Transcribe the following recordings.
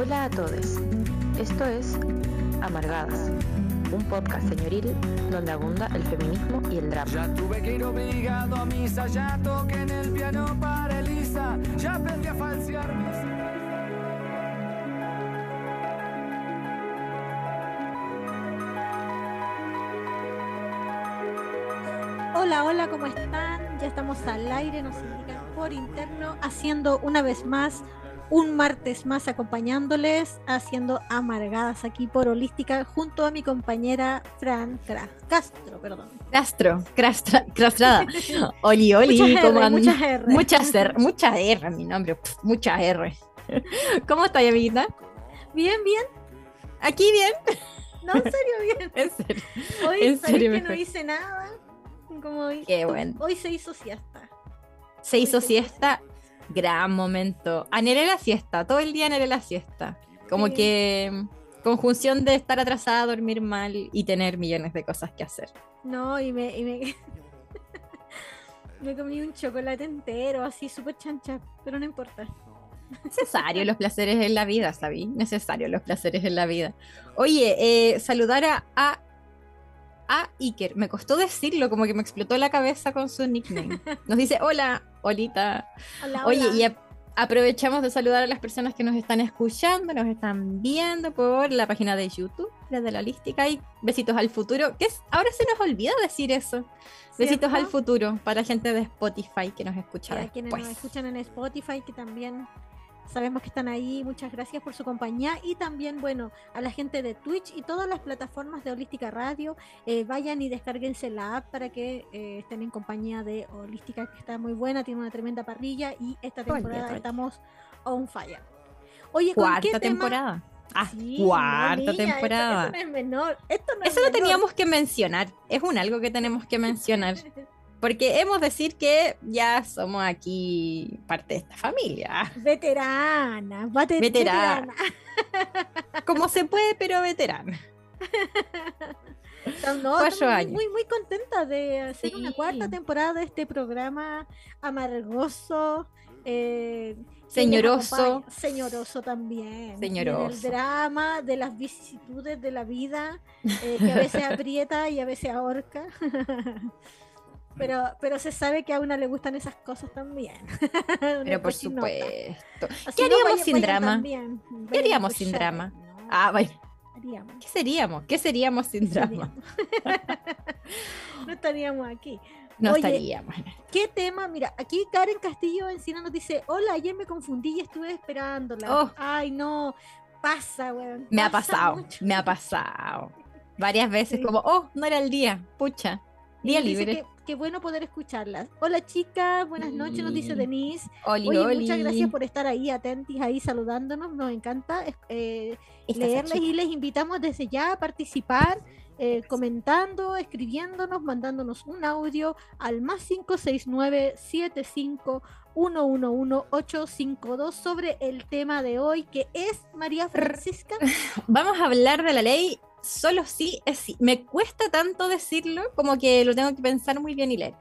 Hola a todos. Esto es Amargadas, un podcast señoril donde abunda el feminismo y el drama. Ya tuve que ir obligado a misa, ya toqué en el piano para Elisa, ya aprendí a falsear mis... Hola, hola, ¿cómo están? Ya estamos al aire, nos indican por interno, haciendo una vez más, un martes más acompañándoles, haciendo amargadas aquí por Holística, junto a mi compañera Fran Cra- Castro, perdón. Castro, crastra, crastrada. Oli, oli, Muchas R, ¿cómo andan? muchas R. Muchas R, R, mi nombre, pf, mucha R. ¿Cómo estás, amiguita? Bien, bien, Aquí bien, no, en serio, bien. en serio. Hoy En serio, que no hice nada. Como hoy, Qué bueno. hoy se hizo siesta. Se hizo siesta, gran momento. Anhelé la siesta, todo el día anhelé la siesta. Como Sí. que mm, conjunción de estar atrasada, dormir mal y tener millones de cosas que hacer. No, y me, y me, me comí un chocolate entero, así súper chancha, pero no importa. Necesario los placeres en la vida, ¿sabí? Necesario los placeres en la vida. Oye, eh, saludar a, a, a Iker. Me costó decirlo, como que me explotó la cabeza con su nickname. Nos dice, hola, Olita. Hola, Oye, hola. y ap- aprovechamos de saludar a las personas que nos están escuchando, nos están viendo por la página de YouTube, desde la holística, y besitos al futuro. Que es, ahora se nos olvida decir eso. Besitos al futuro para gente de Spotify que nos escucha Y a quienes nos escuchan en Spotify, que también sabemos que están ahí. Muchas gracias por su compañía. Y también, bueno, a la gente de Twitch y todas las plataformas de Holística Radio, eh, vayan y descarguense la app para que eh, estén en compañía de Holística, que está muy buena, tiene una tremenda parrilla y esta temporada oye. estamos on fire. Oye, ¿con Cuarta qué tema? temporada. Ah, Sí, cuarta niña, temporada. Esto, no es menor. Esto no es Eso lo menor. teníamos que mencionar. Es un algo que tenemos que mencionar. Porque hemos de decir que ya somos aquí parte de esta familia. Veterana, Veterana. veterana. Como se puede, pero veterana. No, Cuatro años. muy, muy contenta de hacer una cuarta temporada de este programa amargoso. eh, Señoroso. Señoroso también. Señoroso. Del drama, de las vicisitudes de la vida, eh, que a veces aprieta y a veces ahorca. Pero, pero se sabe que a una le gustan esas cosas también. Pero por supuesto. Así ¿Qué no, haríamos sin drama? también. ¿Qué haríamos sin drama? No, Ah, haríamos. ¿Qué seríamos? ¿Qué seríamos sin drama? no estaríamos aquí. No Oye, estaríamos. ¿Qué tema? Mira, aquí Karen Castillo Encina nos dice, hola, ayer me confundí y estuve esperándola. Oh. Ay, no, pasa, weón. Me ha pasa pasado, mucho. me ha pasado. Varias veces Sí. como, oh, no era el día, pucha. Día dice libre. que, qué bueno poder escucharlas. Hola, chicas, buenas noches, nos dice Sí. Denise. Oli, Oye, oli. muchas gracias por estar ahí atentis, ahí saludándonos. Nos encanta eh, leerles y les invitamos desde ya a participar, eh, comentando, escribiéndonos, mandándonos un audio al más 569 75 111 852 sobre el tema de hoy que es María Francisca. Vamos a hablar de la ley solo sí es sí. Me cuesta tanto decirlo como que lo tengo que pensar muy bien y leer.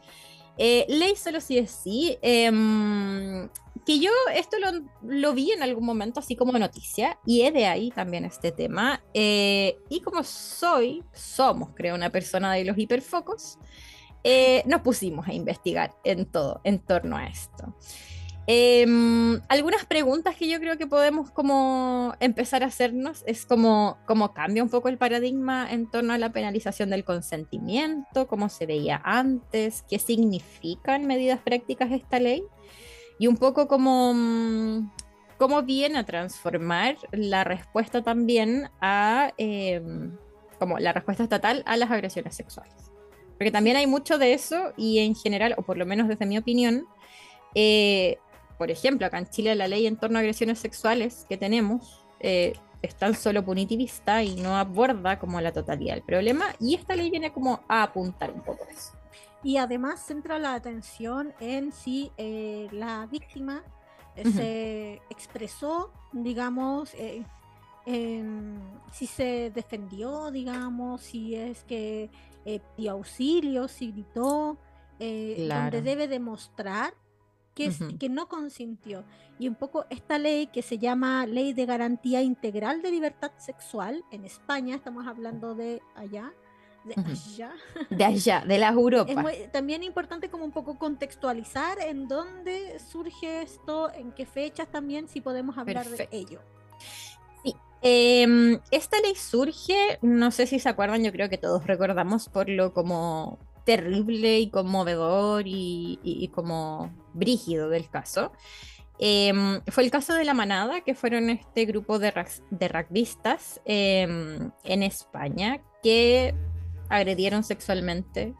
Eh, ley solo sí es sí. em, que yo esto lo, lo vi en algún momento así como noticia y he de ahí también este tema. eh, y como soy, somos creo una persona de los hiperfocos, eh, nos pusimos a investigar en todo, en torno a esto. Em, algunas preguntas que yo creo que podemos como empezar a hacernos es como, como cambia un poco el paradigma en torno a la penalización del consentimiento, cómo se veía antes, qué significan medidas prácticas esta ley y un poco como mm, cómo viene a transformar la respuesta también a em, como la respuesta estatal a las agresiones sexuales. Porque también hay mucho de eso y en general, o por lo menos desde mi opinión, eh, por ejemplo, acá en Chile la ley en torno a agresiones sexuales que tenemos eh, es tan solo punitivista y no aborda como la totalidad del problema y esta ley viene como a apuntar un poco eso. Y además centra la atención en si eh, la víctima eh, se expresó, digamos, si se defendió, digamos, si es que pidió auxilio, si gritó, Claro. donde debe demostrar que, es, que no consintió. Y un poco esta ley que se llama Ley de Garantía Integral de Libertad Sexual, en España, estamos hablando de allá, de allá. De allá, de la Europa. Es también importante como un poco contextualizar en dónde surge esto, en qué fechas también, si podemos hablar de ello. Em, esta ley surge, no sé si se acuerdan, yo creo que todos recordamos por lo como terrible y conmovedor y, como brígido del caso. Em, fue el caso de la manada, que fueron este grupo de, de rugbyistas em, en España que agredieron sexualmente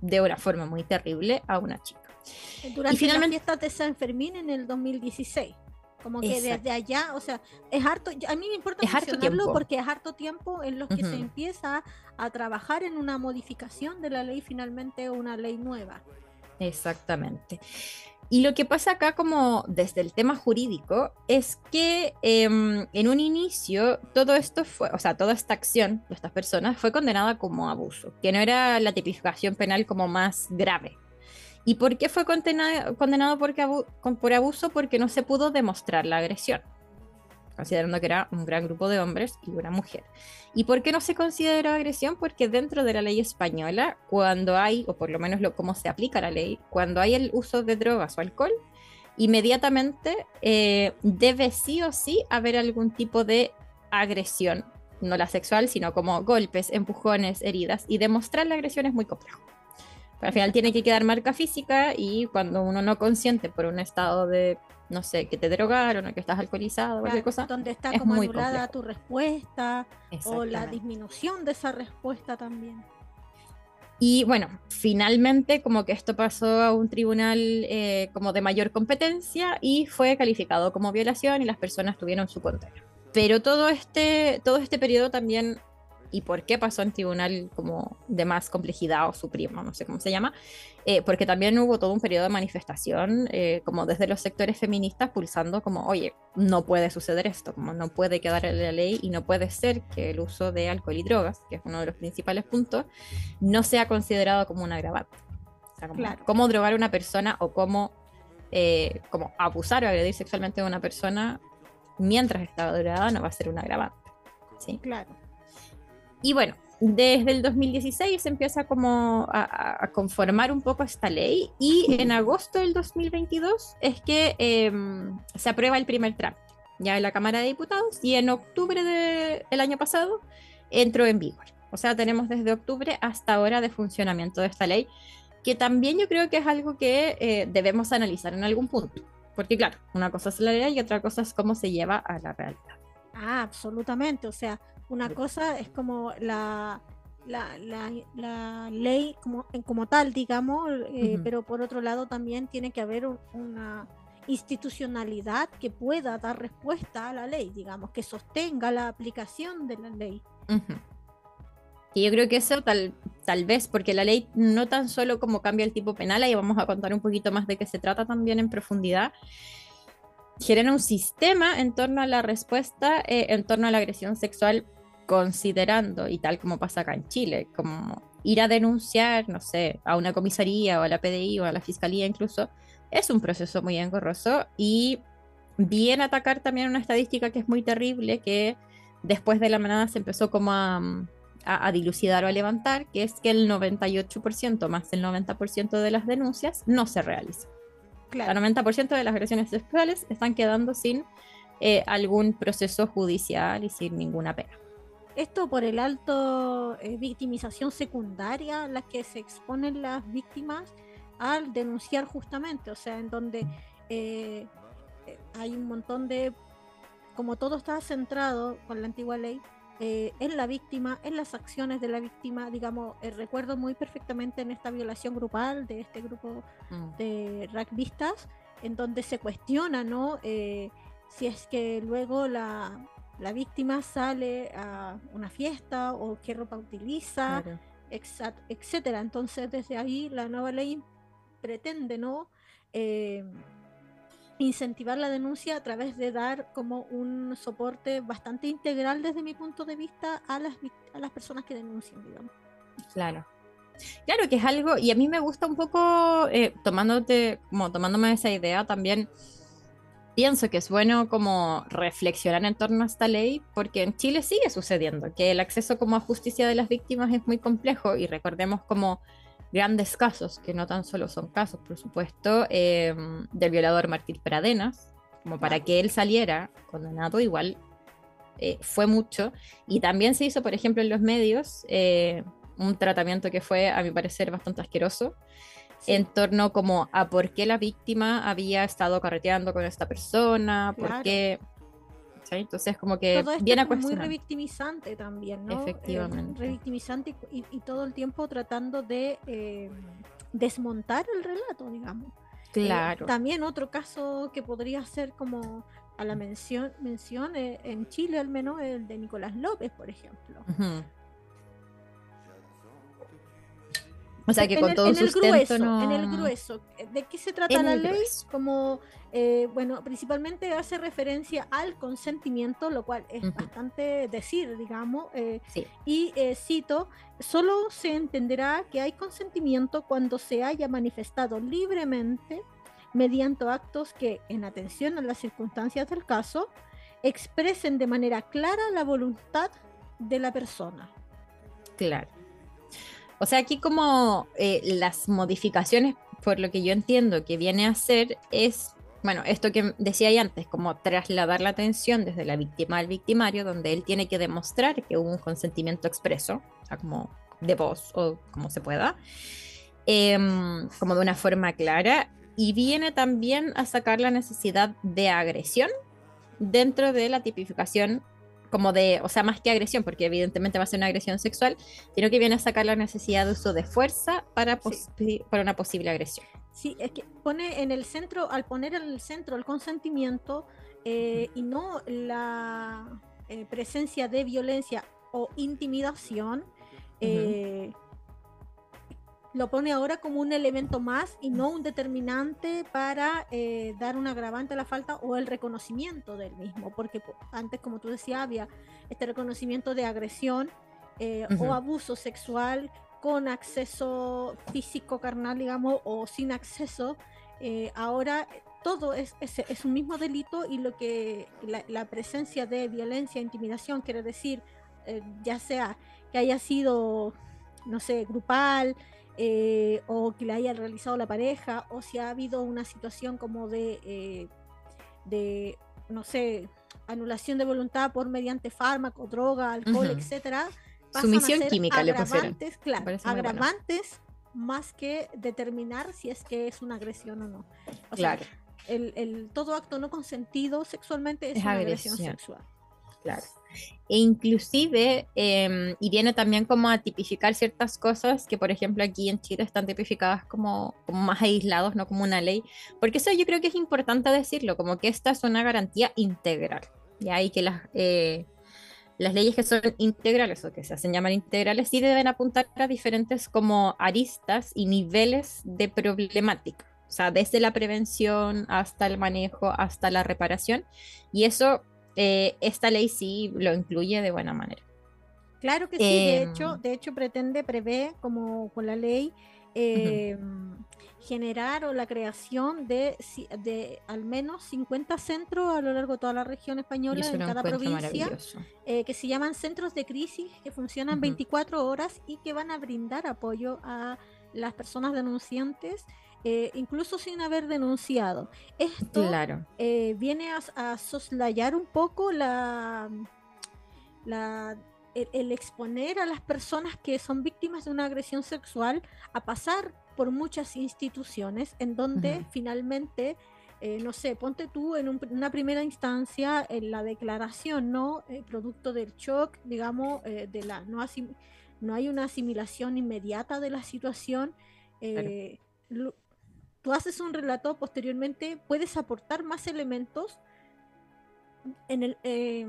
de una forma muy terrible a una chica. Durante y finalmente, las fiestas de San Fermín en el 2016. Como que desde allá, o sea, es harto, a mí me importa es mencionarlo porque es harto tiempo en los que se empieza a trabajar en una modificación de la ley, finalmente una ley nueva. Exactamente. Y lo que pasa acá como desde el tema jurídico es que em, en un inicio todo esto fue, o sea, toda esta acción de estas personas fue condenada como abuso, que no era la tipificación penal como más grave, ¿Y por qué fue condenado, por abuso? Porque no se pudo demostrar la agresión, considerando que era un gran grupo de hombres y una mujer. ¿Y por qué no se consideró agresión? Porque dentro de la ley española, cuando hay, o por lo menos lo, cómo se aplica la ley, cuando hay el uso de drogas o alcohol, inmediatamente eh, debe sí o sí haber algún tipo de agresión, no la sexual, sino como golpes, empujones, heridas, y demostrar la agresión es muy complejo al final tiene que quedar marca física y cuando uno no consiente por un estado de, no sé, que te drogaron o que estás alcoholizado o cualquier cosa. Donde está como anulada tu respuesta o la disminución de esa respuesta también. Y bueno, finalmente como que esto pasó a un tribunal eh, como de mayor competencia y fue calificado como violación y las personas tuvieron su condena. Pero todo este, todo este periodo también y por qué pasó en tribunal como de más complejidad o supremo, no sé cómo se llama, eh, porque también hubo todo un periodo de manifestación, eh, como desde los sectores feministas pulsando como, oye, no puede suceder esto, como no puede quedar en la ley y no puede ser que el uso de alcohol y drogas, que es uno de los principales puntos, no sea considerado como un agravante. O sea, como, cómo drogar a una persona o cómo, eh, como abusar o agredir sexualmente a una persona mientras está drogada no va a ser un agravante. ¿sí? Claro. Y bueno, desde el 2016 se empieza como a, conformar un poco esta ley y en agosto del 2022 es que em, se aprueba el primer trámite ya en la Cámara de Diputados y en octubre del año pasado entró en vigor. O sea, tenemos desde octubre hasta ahora de funcionamiento de esta ley, que también yo creo que es algo que eh, debemos analizar en algún punto. Porque claro, una cosa es la ley y otra cosa es cómo se lleva a la realidad. Ah, absolutamente. O sea, una cosa es como la, la, la, ley como, como tal, digamos, eh, pero por otro lado también tiene que haber una institucionalidad que pueda dar respuesta a la ley, digamos, que sostenga la aplicación de la ley. Y yo creo que eso tal, tal vez, porque la ley no tan solo como cambia el tipo penal, ahí vamos a contar un poquito más de qué se trata también en profundidad, genera un sistema en torno a la respuesta, eh, en torno a la agresión sexual considerando, y tal como pasa acá en Chile, como ir a denunciar, no sé, a una comisaría o a la PDI o a la fiscalía incluso, es un proceso muy engorroso y bien atacar también una estadística que es muy terrible, que después de la manada se empezó como a, a, dilucidar o a levantar, que es que el 98% más del 90% de las denuncias no se realizan. Claro. El 90% de las agresiones sexuales están quedando sin eh, algún proceso judicial y sin ninguna pena. Esto por el alto eh, victimización secundaria a la que se exponen las víctimas al denunciar justamente, o sea, en donde eh, eh, hay un montón de, como todo está centrado con la antigua ley, en la víctima, en las acciones de la víctima, digamos, recuerdo muy perfectamente en esta violación grupal de este grupo mm. de rugbyistas, en donde se cuestiona, ¿no? si es que luego la, la víctima sale a una fiesta o qué ropa utiliza, etcétera. Entonces, desde ahí la nueva ley pretende no eh, incentivar la denuncia a través de dar como un soporte bastante integral desde mi punto de vista a las, a las personas que denuncian, digamos. Claro. Claro que es algo, y a mí me gusta un poco, eh, tomándote, como tomándome esa idea también, pienso que es bueno como reflexionar en torno a esta ley, porque en Chile sigue sucediendo, que el acceso como a justicia de las víctimas es muy complejo, y recordemos como grandes casos, que no tan solo son casos, por supuesto, eh, del violador Martín Pradenas, como para que él saliera condenado igual eh, fue mucho. Y también se hizo, por ejemplo, en los medios eh, un tratamiento que fue, a mi parecer, bastante asqueroso en torno como a por qué la víctima había estado carreteando con esta persona, por qué... Entonces como que todo viene a muy revictimizante también, ¿no? Efectivamente. revictimizante y, todo el tiempo tratando de desmontar el relato, digamos. Eh, claro. también otro caso que podría ser como a la mención, mención eh, en Chile al menos el de Nicolás López, por ejemplo. O sea que con todo en el grueso, En el grueso. ¿De qué se trata la ley? Como, eh, bueno, principalmente hace referencia al consentimiento, lo cual es bastante decir, digamos. Eh, y eh, cito, solo se entenderá que hay consentimiento cuando se haya manifestado libremente mediante actos que, en atención a las circunstancias del caso, expresen de manera clara la voluntad de la persona. Claro. O sea, aquí como eh, las modificaciones, por lo que yo entiendo que viene a hacer, es, bueno, esto que decía ahí antes, como trasladar la atención desde la víctima al victimario, donde él tiene que demostrar que hubo un consentimiento expreso, o sea, como de voz o como se pueda, em, como de una forma clara, y viene también a sacar la necesidad de agresión dentro de la tipificación como de, o sea, más que agresión, porque evidentemente va a ser una agresión sexual, sino que viene a sacar la necesidad de uso de fuerza para, para una posible agresión. Sí, es que pone en el centro, al poner en el centro el consentimiento eh, y no la eh, presencia de violencia o intimidación, eh, lo pone ahora como un elemento más y no un determinante para eh, dar un agravante a la falta o el reconocimiento del mismo, porque antes, como tú decías, había este reconocimiento de agresión eh, o abuso sexual con acceso físico, carnal, digamos, o sin acceso. Eh, ahora todo es, es, un mismo delito y lo que la, la presencia de violencia, intimidación, quiere decir, ya sea que haya sido, no sé, grupal, eh, o que le haya realizado la pareja, o si ha habido una situación como de, eh, de no sé, anulación de voluntad por mediante fármaco, droga, alcohol, etcétera. Sumisión química le agravantes, claro, agravantes más que determinar si es que es una agresión o no. claro. el, el, todo acto no consentido sexualmente es, una agresión sexual. Claro e inclusive, em, y viene también como a tipificar ciertas cosas que, por ejemplo, aquí en Chile están tipificadas como, más aislados, no como una ley, porque eso yo creo que es importante decirlo, como que esta es una garantía integral, ya y que las, eh, las leyes que son integrales o que se hacen llamar integrales sí deben apuntar a diferentes como aristas y niveles de problemática. O sea, desde la prevención hasta el manejo, hasta la reparación. Y eso eh, esta ley sí lo incluye de buena manera. Claro que sí, de hecho, em, de hecho pretende, prevé, como con la ley, em, generar o la creación de, de, al menos 50 centros a lo largo de toda la región española, en cada provincia, eh, que se llaman centros de crisis, que funcionan 24 horas y que van a brindar apoyo a las personas denunciantes eh, incluso sin haber denunciado. Esto eh, viene a, soslayar un poco la, el, exponer a las personas que son víctimas de una agresión sexual a pasar por muchas instituciones en donde finalmente... Eh, no sé, ponte tú en una primera instancia en la declaración, ¿no? producto del shock, digamos, de la no, no hay una asimilación inmediata de la situación tú haces un relato, posteriormente puedes aportar más elementos en, el, eh,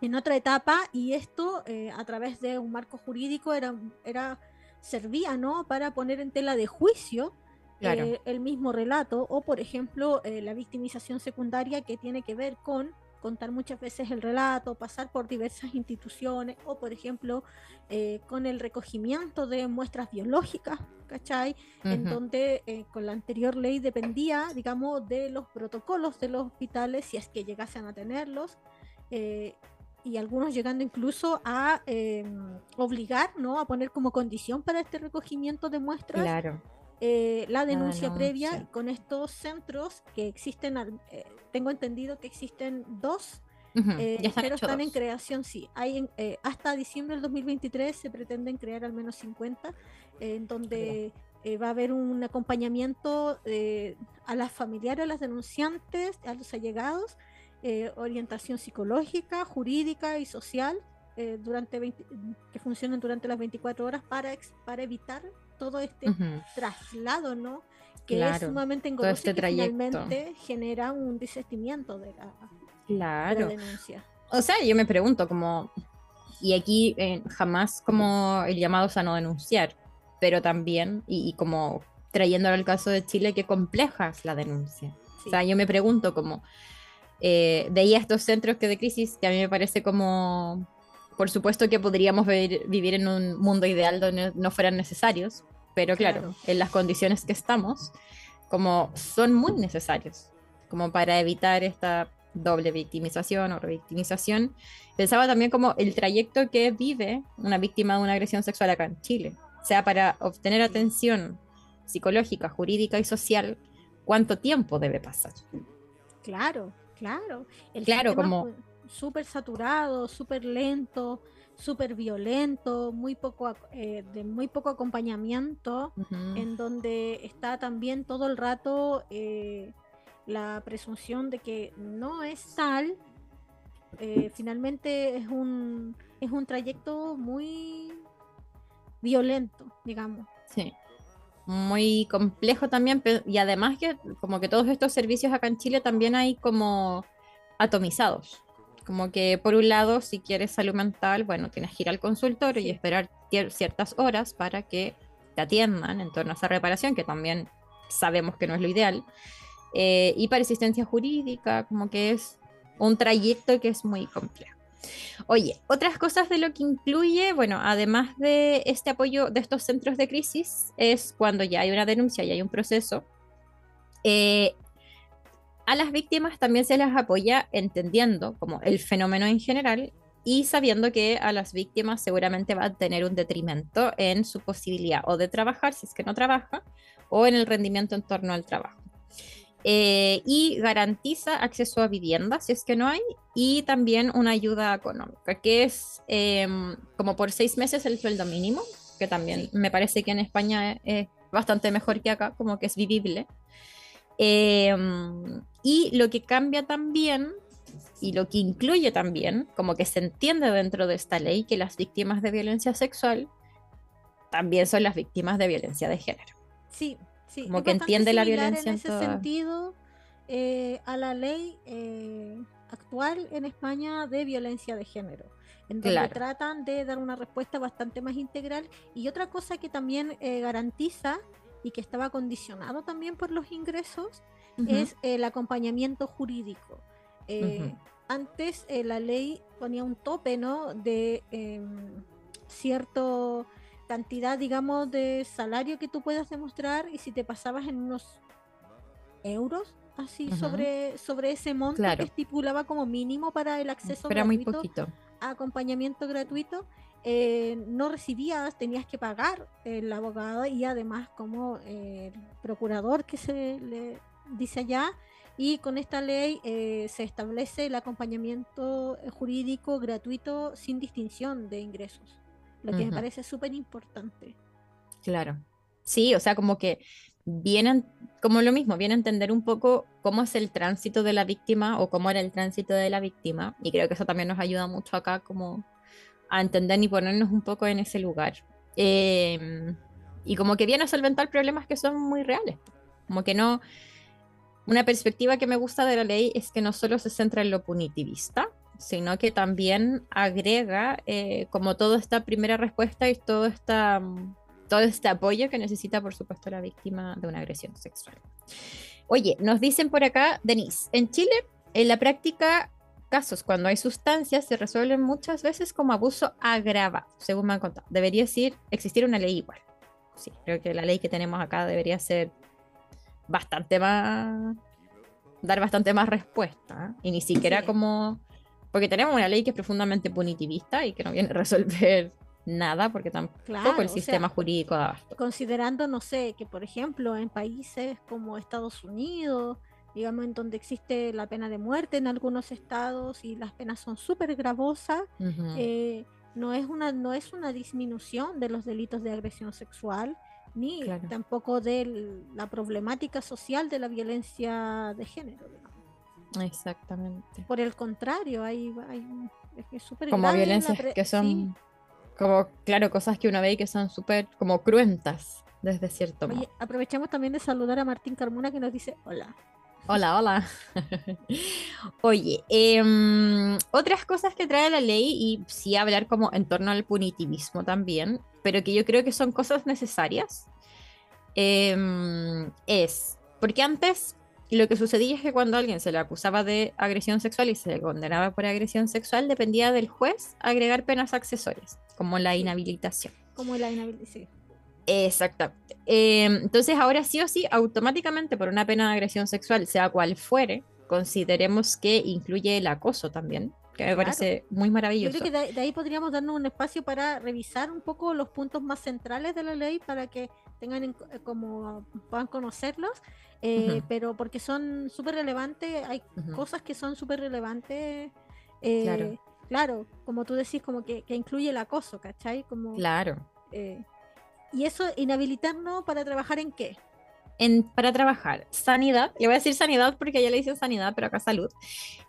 en otra etapa y esto eh, a través de un marco jurídico era, era, servía ¿no? para poner en tela de juicio eh, el mismo relato o por ejemplo la victimización secundaria que tiene que ver con contar muchas veces el relato, pasar por diversas instituciones o, por ejemplo, eh, con el recogimiento de muestras biológicas, ¿cachai? En donde eh, con la anterior ley dependía, digamos, de los protocolos de los hospitales, si es que llegasen a tenerlos. Eh, y algunos llegando incluso a em, obligar, ¿no? A poner como condición para este recogimiento de muestras claro. La, denuncia previa con estos centros que existen, tengo entendido que existen dos eh, pero están en creación, sí. Hay eh, hasta diciembre del 2023 se pretenden crear al menos 50, en donde eh, va a haber un acompañamiento a las familiares, a las denunciantes, a los allegados, orientación psicológica, jurídica y social, durante que funcionen durante las 24 horas para, para evitar todo este traslado, ¿no? Que es sumamente engorroso este y finalmente genera un desistimiento de la, Claro. O sea, yo me pregunto como, y aquí eh, jamás como el llamado a no denunciar, pero también, y, como trayéndolo al caso de Chile, qué compleja es la denuncia. O sea, yo me pregunto como, eh, veía estos centros que de crisis que a mí me parece como, por supuesto que podríamos vivir, en un mundo ideal donde no fueran necesarios, pero claro, en las condiciones que estamos, como son muy necesarios, como para evitar esta doble victimización o revictimización, pensaba también como el trayecto que vive una víctima de una agresión sexual acá en Chile. O sea, para obtener atención psicológica, jurídica y social, ¿cuánto tiempo debe pasar? Claro, claro. El claro, como... Súper saturado, súper lento, súper violento, muy poco, eh, de muy poco acompañamiento, en donde está también todo el rato... Eh, la presunción de que no es tal, eh, finalmente es un, es un trayecto muy violento, digamos. Sí, muy complejo también, y además que como que todos estos servicios acá en Chile también hay como atomizados. Como que por un lado, si quieres salud mental, bueno, tienes que ir al consultorio y esperar ciertas horas para que te atiendan en torno a esa reparación, que también sabemos que no es lo ideal. Eh, y para asistencia jurídica, como que es un trayecto que es muy complejo. Oye, otras cosas de lo que incluye, bueno, además de este apoyo de estos centros de crisis, es cuando ya hay una denuncia y hay un proceso. Eh, a las víctimas también se les apoya entendiendo como el fenómeno en general y sabiendo que a las víctimas seguramente va a tener un detrimento en su posibilidad o de trabajar si es que no trabaja o en el rendimiento en torno al trabajo. Eh, y garantiza acceso a vivienda si es que no hay y también una ayuda económica que es em, como por seis meses el sueldo mínimo que también me parece que en España es bastante mejor que acá como que es vivible em, y lo que cambia también y lo que incluye también como que se entiende dentro de esta ley que las víctimas de violencia sexual también son las víctimas de violencia de género sí como que entiende la violencia en, ese sentido eh, a la ley eh, actual en España de violencia de género, en donde tratan de dar una respuesta bastante más integral. Y otra cosa que también eh, garantiza y que estaba condicionado también por los ingresos es el acompañamiento jurídico. Antes la ley ponía un tope, ¿no? De em, cierto cantidad, digamos, de salario que tú puedas demostrar y si te pasabas en unos euros, así sobre, sobre ese monto que estipulaba como mínimo para el acceso Pero muy poquito. a acompañamiento gratuito, eh, no recibías, tenías que pagar el abogado y además como el procurador que se le dice allá. Y con esta ley eh, se establece el acompañamiento jurídico gratuito sin distinción de ingresos lo que me parece súper importante. Claro. Sí, o sea, como que vienen, como lo mismo, viene a entender un poco cómo es el tránsito de la víctima o cómo era el tránsito de la víctima. Y creo que eso también nos ayuda mucho acá como a entender y ponernos un poco en ese lugar. Em, y como que viene a solventar problemas que son muy reales. Como que no... Una perspectiva que me gusta de la ley es que no solo se centra en lo punitivista, sino que también agrega eh, como toda esta primera respuesta y todo, esta, todo este apoyo que necesita, por supuesto, la víctima de una agresión sexual. Oye, nos dicen por acá, Denise, en Chile, en la práctica, casos cuando hay sustancias se resuelven muchas veces como abuso agravado, según me han contado. Debería decir, existir una ley igual. Sí, creo que la ley que tenemos acá debería ser bastante más, dar bastante más respuesta. ¿eh? Y ni siquiera Sí. como, porque tenemos una ley que es profundamente punitivista y que no viene a resolver nada, porque tampoco Claro, el o sea, sistema jurídico da abasto. considerando, no sé, que por ejemplo en países como Estados Unidos, digamos, en donde existe la pena de muerte en algunos estados y las penas son súper gravosas, eh, no, es una, no es una disminución de los delitos de agresión sexual, ni Claro. tampoco de la problemática social de la violencia de género. digamos. Exactamente. Por el contrario, hay, hay es súper Como violencias que son, sí. como, claro, cosas que uno ve y que son súper como cruentas desde cierto modo. Oye, aprovechamos también de saludar a Martín Carmona que nos dice hola. Hola, hola. Oye, em, otras cosas que trae la ley y sí hablar como en torno al punitivismo también, pero que yo creo que son cosas necesarias, em, es, porque antes lo que sucedía es que cuando alguien se le acusaba de agresión sexual y se le condenaba por agresión sexual, dependía del juez agregar penas accesorias, como la inhabilitación. Como la inhabilitación. Exactamente. Eh, entonces, ahora sí o sí, automáticamente por una pena de agresión sexual, sea cual fuere, consideremos que incluye el acoso también, que me Claro. parece muy Yo maravilloso. creo que de, de ahí podríamos darnos un espacio para revisar un poco los puntos más centrales de la ley para que tengan en eh, como puedan conocerlos, eh, pero porque son súper relevantes, hay cosas que son súper relevantes. eh, Claro. claro, como tú decís, como que, que incluye el acoso, ¿cachai? Como, Claro. eh, y eso, inhabilitarnos para trabajar en qué? En, para trabajar, sanidad, le voy a decir sanidad porque ya le dicen sanidad, pero acá salud.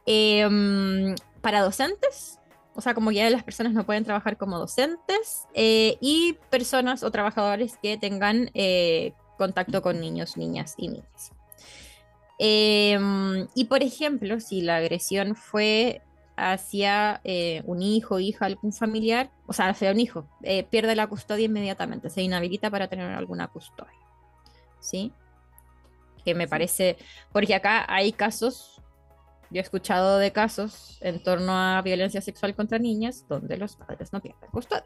Mm, para docentes, o sea, como ya las personas no pueden trabajar como docentes, eh, y personas o trabajadores que tengan eh, contacto con niños, niñas y niñas. Mm, y por ejemplo, si la agresión fue hacia eh, un hijo, hija, algún familiar, o sea, hacia un hijo, eh, pierde la custodia inmediatamente, se inhabilita para tener alguna custodia. ¿Sí? Que me parece, porque acá hay casos, yo he escuchado de casos en torno a violencia sexual contra niñas donde los padres no pierden custodia.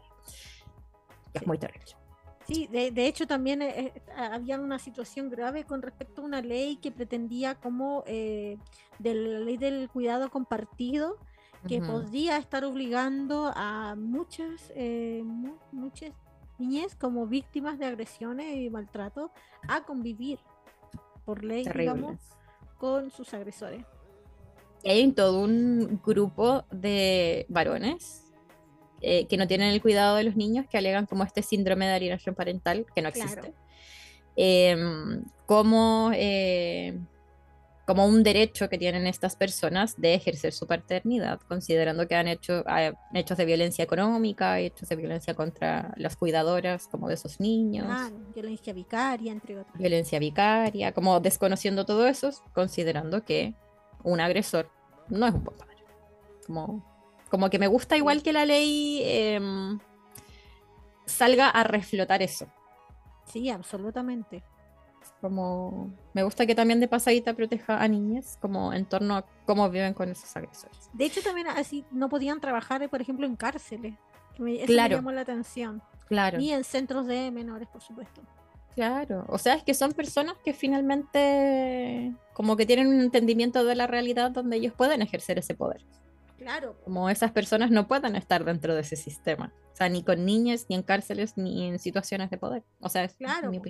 Es muy terrible. Sí, de, de hecho también eh, eh, había una situación grave con respecto a una ley que pretendía como eh, de la ley del cuidado compartido que Ujú. podría estar obligando a muchas eh, mu- muchas niñas como víctimas de agresiones y maltrato a convivir por ley, Terrible. digamos, con sus agresores. Y hay todo un grupo de varones eh, que no tienen el cuidado de los niños, que alegan como este síndrome de alienación parental, que no Claro. existe, em, como, eh, como un derecho que tienen estas personas de ejercer su paternidad, considerando que han hecho hay hechos de violencia económica, hechos de violencia contra las cuidadoras, como de esos niños, Claro, violencia vicaria, entre otras. violencia vicaria, como desconociendo todo eso, considerando que un agresor no es un buen padre. Como, como que me gusta igual que la ley em, salga a reflotar eso. Sí, absolutamente. Como me gusta que también de pasadita proteja a niñas, como en torno a cómo viven con esos agresores. De hecho, también así no podían trabajar, eh, por ejemplo, en cárceles. que me- eso Claro. me llamó la atención. Claro, Ni en centros de menores, por supuesto. claro. O sea, es que son personas que finalmente como que tienen un entendimiento de la realidad donde ellos pueden ejercer ese poder. Claro, como esas personas no puedan estar dentro de ese sistema. O sea, ni con niñas, ni en cárceles, ni en situaciones de poder. O sea, es Claro, mi po.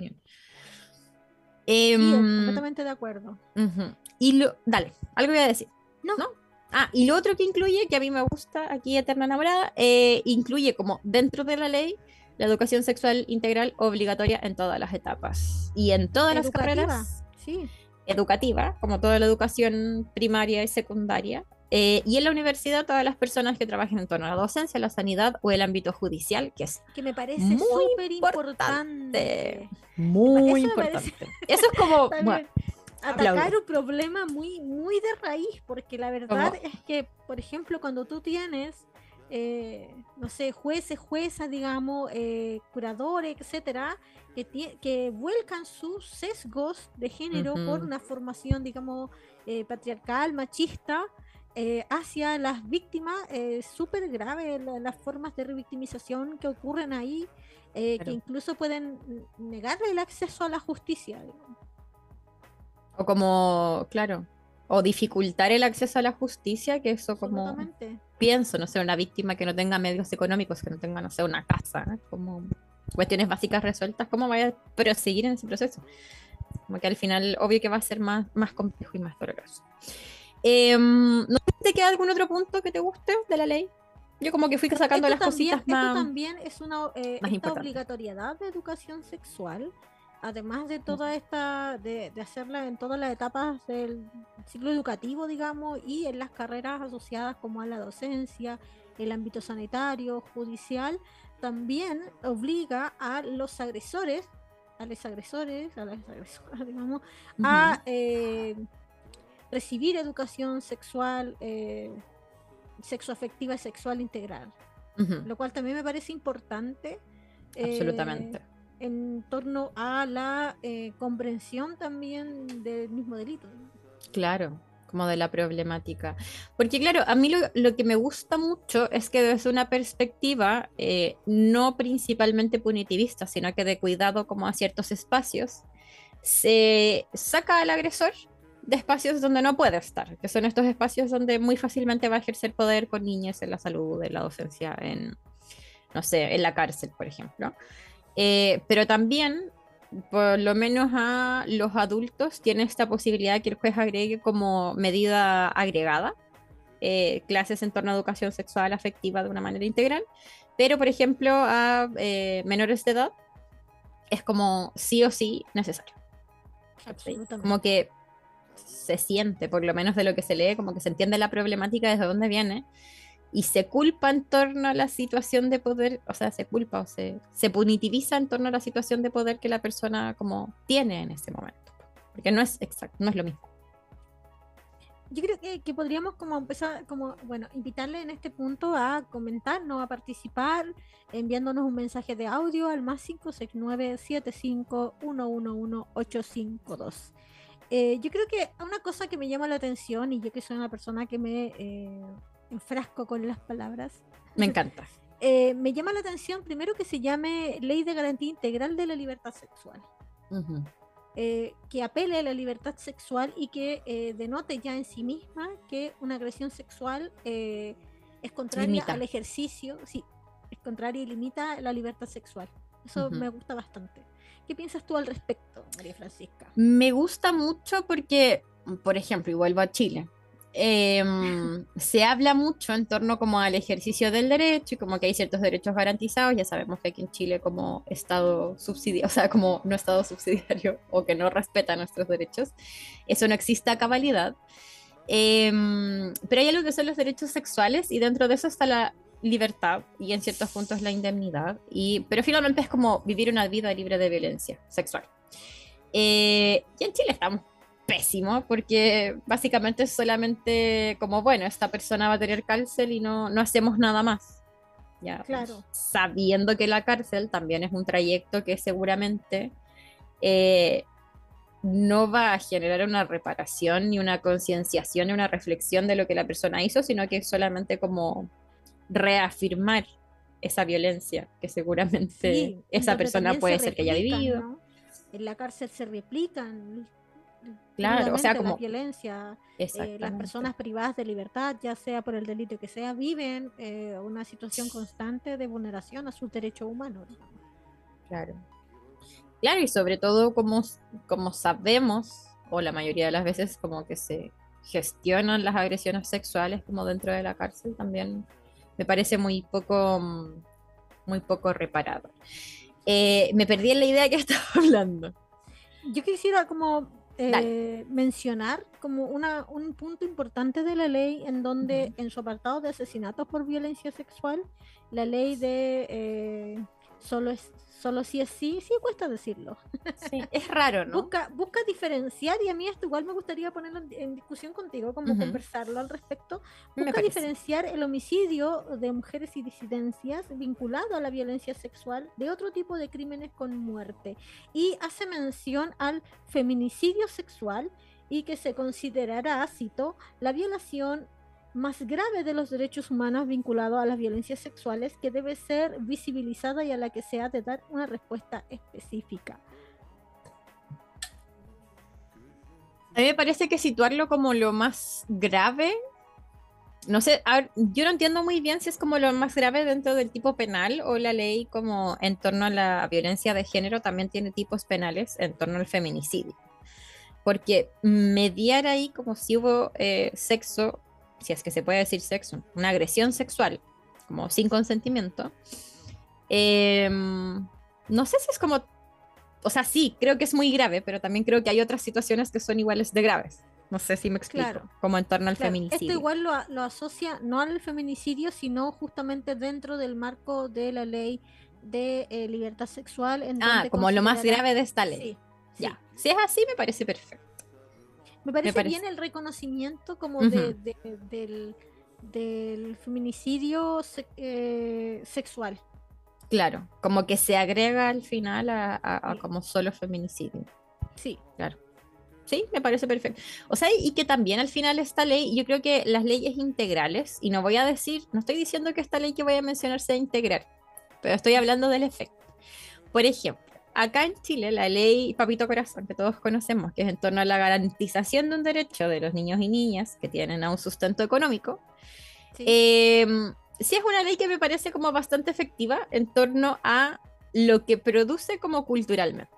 Sí, Em, completamente de acuerdo. ujú. Y lo, dale, algo voy a decir. No. ¿No? Ah, y lo otro que incluye, que a mí me gusta aquí Eterna Enamorada, eh, incluye como dentro de la ley la educación sexual integral obligatoria en todas las etapas y en todas las Educativa, carreras Sí, educativa, como toda la educación primaria y secundaria, eh, y en la universidad todas las personas que trabajen en torno a la docencia, la sanidad o el ámbito judicial, que es que me parece Muy súper importante. importante. muy Eso importante. parece- Eso es como, bueno, atacar aplaudo. un problema muy, muy de raíz, porque la verdad es que, por ejemplo, cuando tú tienes, eh, no sé, jueces, juezas, digamos, eh, curadores, etcétera, que, que vuelcan sus sesgos de género por una formación, digamos, eh, patriarcal, machista, eh, hacia las víctimas, eh, súper grave la- las formas de revictimización que ocurren ahí, eh, Claro. que incluso pueden negarle el acceso a la justicia. digamos. O como, claro, o dificultar el acceso a la justicia, que eso como pienso, no sé, una víctima que no tenga medios económicos, que no tenga, no sé, una casa, ¿eh? como cuestiones básicas resueltas, ¿cómo vaya a proseguir en ese proceso? Como que al final, obvio que va a ser más, más complejo y más doloroso. Em, ¿No sé si te queda algún otro punto que te guste de la ley? Yo como que fui sacando Esto las también, cositas esto más... también es una eh, esta obligatoriedad de educación sexual, además de toda esta, de, de hacerla en todas las etapas del ciclo educativo, digamos, y en las carreras asociadas como a la docencia, el ámbito sanitario, judicial, también obliga a los agresores, a los agresores, a las agresoras, digamos, a eh, recibir educación sexual, eh, sexoafectiva y sexual integral lo cual también me parece importante. eh, Absolutamente. en torno a la eh, comprensión también del mismo delito. ¿no? Claro, como de la problemática. Porque claro, a mí lo, lo que me gusta mucho es que desde una perspectiva eh, no principalmente punitivista, sino que de cuidado como a ciertos espacios, se saca al agresor de espacios donde no puede estar, que son estos espacios donde muy fácilmente va a ejercer poder con niñas en la salud, en la docencia, en, no sé, en la cárcel, por ejemplo. Eh, pero también por lo menos a los adultos tiene esta posibilidad que el juez agregue como medida agregada eh, clases en torno a educación sexual afectiva de una manera integral, pero por ejemplo a eh, menores de edad es como sí o sí necesario. Como que se siente, por lo menos de lo que se lee, como que se entiende la problemática desde dónde viene y se culpa en torno a la situación de poder, o sea, se culpa o se, se punitiviza en torno a la situación de poder que la persona como tiene en ese momento. Porque no es exacto, no es lo mismo. Yo creo que, que podríamos como empezar, como, bueno, invitarle en este punto a comentarnos, a participar, enviándonos un mensaje de audio al más 569-75-111-852. Eh, yo creo que una cosa que me llama la atención, y yo que soy una persona que me eh, enfrasco con las palabras, Me encanta. eh, me llama la atención primero que se llame Ley de Garantía Integral de la Libertad Sexual. Ujú. eh, que apele a la libertad sexual y que eh, denote ya en sí misma que una agresión sexual eh, es contraria Limita. al ejercicio, sí, es contraria y limita la libertad sexual. Eso Ujú. me gusta bastante. ¿Qué piensas tú al respecto, María Francisca? Me gusta mucho porque, por ejemplo, y vuelvo a Chile, em, se habla mucho en torno como al ejercicio del derecho y como que hay ciertos derechos garantizados. Ya sabemos que aquí en Chile como Estado subsidiario, o sea, como no Estado subsidiario o que no respeta nuestros derechos, eso no existe a cabalidad. Em, pero hay algo que son los derechos sexuales y dentro de eso está la libertad y en ciertos puntos la indemnidad. Y, pero finalmente es como vivir una vida libre de violencia sexual. Eh, y en Chile estamos pésimos porque básicamente es solamente como, bueno, esta persona va a tener cárcel y no, no hacemos nada más. Ya, Claro. Sabiendo que la cárcel también es un trayecto que seguramente eh, no va a generar una reparación, ni una concienciación, ni una reflexión de lo que la persona hizo, sino que es solamente como reafirmar esa violencia que seguramente Sí, esa persona puede se ser que haya vivido. ¿no? En la cárcel se replican. Claro, o sea, como- La violencia, eh, las personas privadas de libertad, ya sea por el delito que sea, viven eh, una situación constante de vulneración a sus derechos humanos. Claro. Claro, y sobre todo como, como sabemos, o la mayoría de las veces como que se gestionan las agresiones sexuales como dentro de la cárcel, también me parece muy poco, muy poco reparado. Eh, me perdí en la idea que estaba hablando. Yo quisiera como eh, mencionar como una, un punto importante de la ley en donde en su apartado de asesinatos por violencia sexual, la ley de eh, solo es solo si es sí, sí cuesta decirlo. Sí, es raro, ¿no? Busca, busca diferenciar y a mí esto igual me gustaría ponerlo en, en discusión contigo, como conversarlo al respecto. Busca diferenciar el homicidio de mujeres y disidencias vinculado a la violencia sexual de otro tipo de crímenes con muerte y hace mención al feminicidio sexual y que se considerará, cito, la violación más grave de los derechos humanos vinculado a las violencias sexuales que debe ser visibilizada y a la que se ha de dar una respuesta específica. A mí me parece que situarlo como lo más grave, no sé, yo no entiendo muy bien si es como lo más grave dentro del tipo penal o la ley como en torno a la violencia de género también tiene tipos penales en torno al feminicidio. Porque mediar ahí como si hubo eh, sexo, si es que se puede decir sexo, una agresión sexual, como sin consentimiento, em, no sé si es como o sea, sí, creo que es muy grave, pero también creo que hay otras situaciones que son iguales de graves. No sé si me explico, como en torno al feminicidio. Esto igual lo, asocia no al feminicidio, sino justamente dentro del marco de la ley de eh, libertad sexual. ah, como lo más grave de esta ley. Sí, ya. Si es así, me parece perfecto. Me parece, bien el reconocimiento como de, del, del, feminicidio eh, sexual. Claro, como que se agrega al final a, como solo feminicidio. Sí. Claro. Sí, me parece perfecto. O sea, y que también al final esta ley, yo creo que las leyes integrales, y no voy a decir, no estoy diciendo que esta ley que voy a mencionar sea integral, pero estoy hablando del efecto. Por ejemplo, acá en Chile, la ley Papito Corazón, que todos conocemos, que es en torno a la garantización de un derecho de los niños y niñas que tienen a un sustento económico, sí. eh, sí es una ley que me parece como bastante efectiva en torno a lo que produce como culturalmente.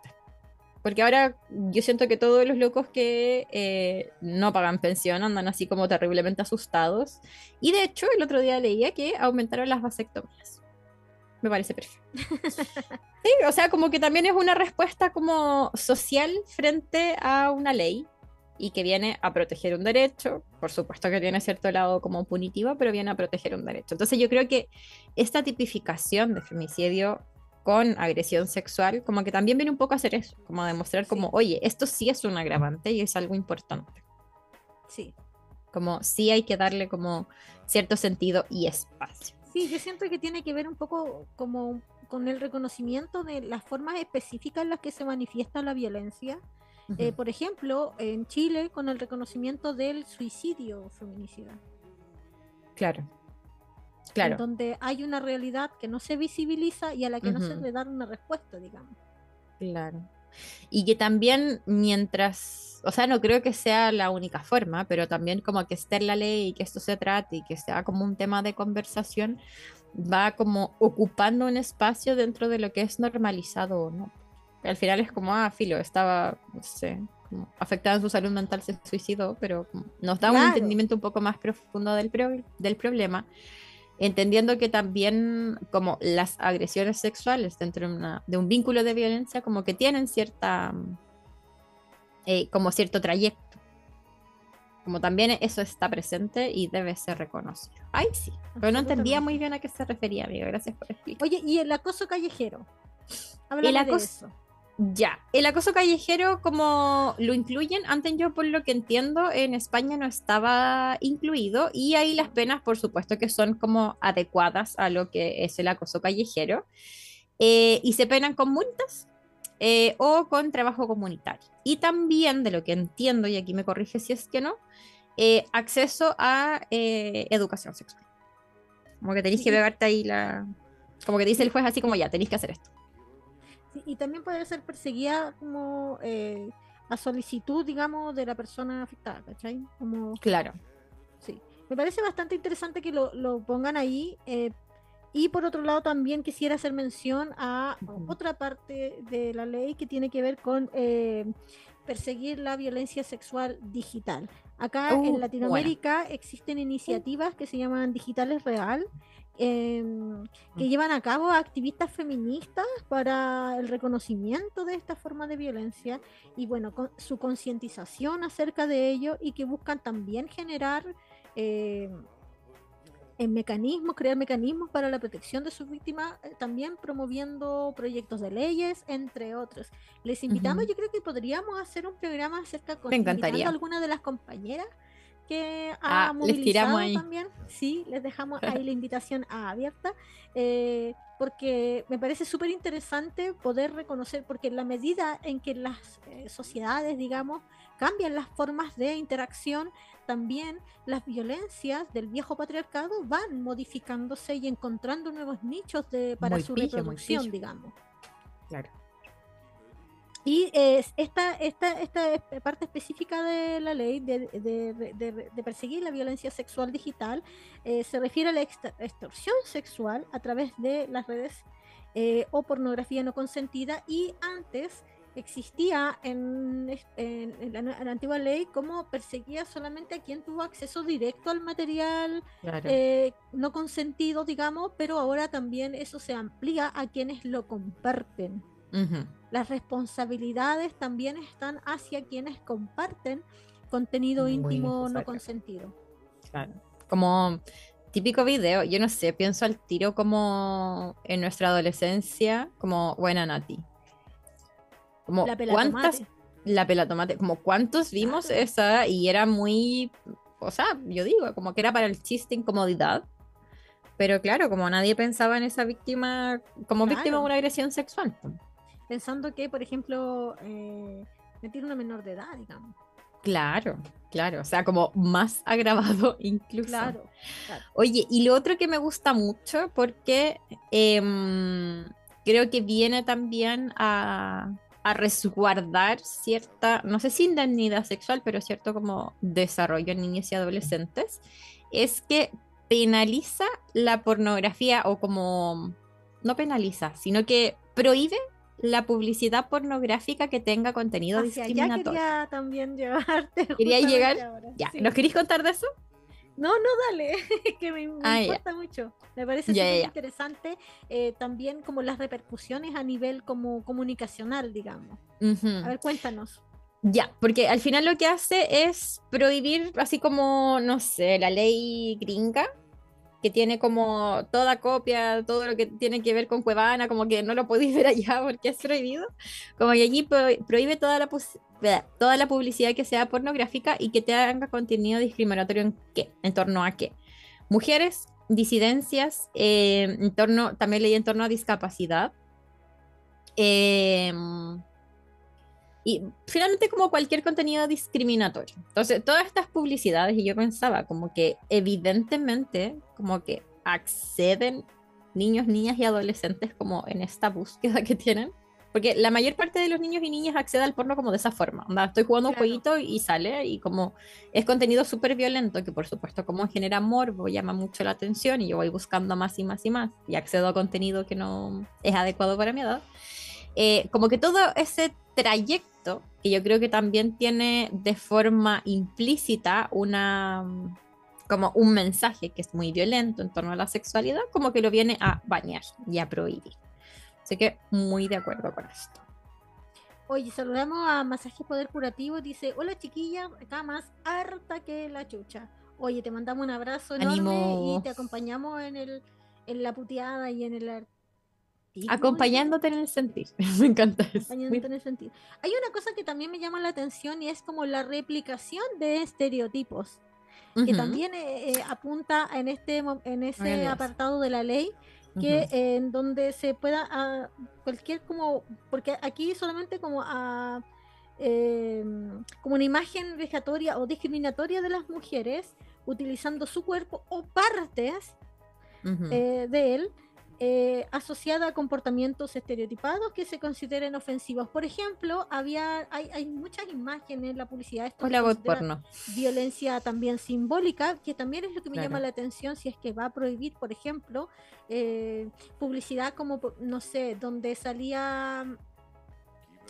Porque ahora yo siento que todos los locos que eh, no pagan pensión andan así como terriblemente asustados. Y de hecho, el otro día leía que aumentaron las vasectomías. Me parece perfecto. sí, o sea, como que también es una respuesta como social frente a una ley y que viene a proteger un derecho, por supuesto que tiene cierto lado como punitivo, pero viene a proteger un derecho. Entonces yo creo que esta tipificación de femicidio con agresión sexual, como que también viene un poco a hacer eso, como a demostrar como, oye, esto sí es un agravante y es algo importante. Sí. Como sí hay que darle como cierto sentido y espacio. Sí, yo siento que tiene que ver un poco como con el reconocimiento de las formas específicas en las que se manifiesta la violencia eh, por ejemplo, en Chile, con el reconocimiento del suicidio feminicida. Claro. Claro. donde hay una realidad que no se visibiliza y a la que no se le da una respuesta, digamos. Claro. Y que también mientras, o sea, no creo que sea la única forma, pero también como que esté en la ley y que esto se trate y que sea como un tema de conversación, va como ocupando un espacio dentro de lo que es normalizado o no. Al final es como, ah, filo, estaba, no sé, afectada en su salud mental, se suicidó, pero nos da un entendimiento un poco más profundo del, del problema, entendiendo que también como las agresiones sexuales dentro de, un vínculo de violencia como que tienen cierta, eh, como cierto trayecto. Como también eso está presente y debe ser reconocido. Ay, sí. Pero no entendía muy bien a qué se refería, amigo. Gracias por explicar. Oye, ¿y el acoso callejero? Háblame el acoso, ya, el acoso callejero, como lo incluyen, antes yo por lo que entiendo, en España no estaba incluido y ahí las penas, por supuesto, que son como adecuadas a lo que es el acoso callejero eh, y se penan con multas eh, o con trabajo comunitario. Y también, de lo que entiendo, y aquí me corrige si es que no, eh, acceso a educación sexual. Como que tenéis que pegarte ahí la... Como que dice el juez así como ya, tenéis que hacer esto y también puede ser perseguida como eh, a solicitud, digamos, de la persona afectada, ¿cachai? Como, claro. Sí. Me parece bastante interesante que lo, lo pongan ahí. Eh, y por otro lado, también quisiera hacer mención a otra parte de la ley que tiene que ver con eh, perseguir la violencia sexual digital. Acá en uh, Latinoamérica existen iniciativas que se llaman Digitales Real, Em, que mm. llevan a cabo activistas feministas para el reconocimiento de esta forma de violencia y bueno, con su concientización acerca de ello y que buscan también generar eh, en mecanismos, crear mecanismos para la protección de sus víctimas, eh, también promoviendo proyectos de leyes, entre otros. Les invitamos, yo creo que podríamos hacer un programa acerca con a alguna de las compañeras que ha ah, movilizado también. Sí, les dejamos ahí la invitación abierta, eh, porque me parece súper interesante poder reconocer, porque en la medida en que las eh, sociedades, digamos, cambian las formas de interacción, también las violencias del viejo patriarcado van modificándose y encontrando nuevos nichos de, para Muy su pillo, reproducción, digamos. Claro. Y es esta, esta, esta es- parte específica de la ley de, de- de- de perseguir la violencia sexual digital. Eh, se refiere a la extor- extorsión sexual a través de las redes eh, o pornografía no consentida. Y antes existía en, en- en la, nue- en la antigua ley como perseguía solamente a quien tuvo acceso directo al material Claro. eh, no consentido, digamos, pero ahora también eso se amplía a quienes lo comparten Las responsabilidades también están hacia quienes comparten contenido Muy íntimo no consentido. Claro. Como típico video, yo no sé, pienso al tiro como en nuestra adolescencia, como buena Nati. Como La cuántas, tomate. la pela tomate, como cuántos vimos Claro. esa y era muy, o sea, yo digo, como que era para el chiste incomodidad. Pero claro, como nadie pensaba en esa víctima como víctima de una agresión sexual. Pensando que, por ejemplo, eh, meter una menor de edad, digamos. Claro, claro, o sea, como más agravado incluso. Claro, claro. Oye, y lo otro que me gusta mucho porque em, creo que viene también a, a resguardar cierta, no sé si indemnidad sexual, pero cierto como desarrollo en niños y adolescentes, es que penaliza la pornografía o como, no penaliza, sino que prohíbe la publicidad pornográfica que tenga contenido Hacia allá discriminatorio. quería también llevarte. Quería llegar- ahora. Ya, Sí. ¿nos queréis contar de eso? No, no, dale, que me, me Ah, ya. importa mucho. Me parece Ya, súper ya. interesante eh, también como las repercusiones a nivel como comunicacional, digamos. A ver, cuéntanos. Ya, porque al final lo que hace es prohibir, así como, no sé, la ley gringa, que tiene como toda copia, todo lo que tiene que ver con Cuevana, como que no lo podéis ver allá porque es prohibido. Como que allí pro- prohíbe toda la, toda la publicidad que sea pornográfica y que tenga contenido discriminatorio en qué, en torno a qué. Mujeres, disidencias, eh, en torno, también leí en torno a discapacidad. Em, y finalmente como cualquier contenido discriminatorio. Entonces, todas estas publicidades, y yo pensaba como que evidentemente como que acceden niños, niñas y adolescentes como en esta búsqueda que tienen. Porque la mayor parte de los niños y niñas accede al porno como de esa forma. Onda, estoy jugando un Claro. jueguito y sale y como es contenido súper violento que por supuesto como genera morbo, llama mucho la atención y yo voy buscando más y más y más y accedo a contenido que no es adecuado para mi edad. Eh, como que todo ese trayecto, que yo creo que también tiene de forma implícita una como un mensaje que es muy violento en torno a la sexualidad, como que lo viene a bañar y a prohibir. Así que muy de acuerdo con esto. Oye, saludamos a Masaje Poder Curativo. Dice: Hola chiquilla, acá más harta que la chucha. Oye, te mandamos un abrazo enorme Ánimo. y te acompañamos en el en la puteada y en el Acompañándote en el sentir. Me encanta eso. acompañándote en el sentido. Hay una cosa que también me llama la atención y es como la replicación de estereotipos. que también eh, eh, apunta en este en ese apartado de la ley que eh, en donde se pueda ah, cualquier como porque aquí solamente como a eh, como una imagen vejatoria o discriminatoria de las mujeres utilizando su cuerpo o partes eh, de él eh, asociada a comportamientos estereotipados que se consideren ofensivos. Por ejemplo, había hay, hay muchas imágenes en la publicidad. Esto Hola, bot porno. violencia también simbólica, que también es lo que me Claro. llama la atención si es que va a prohibir, por ejemplo, eh, publicidad como, no sé, donde salía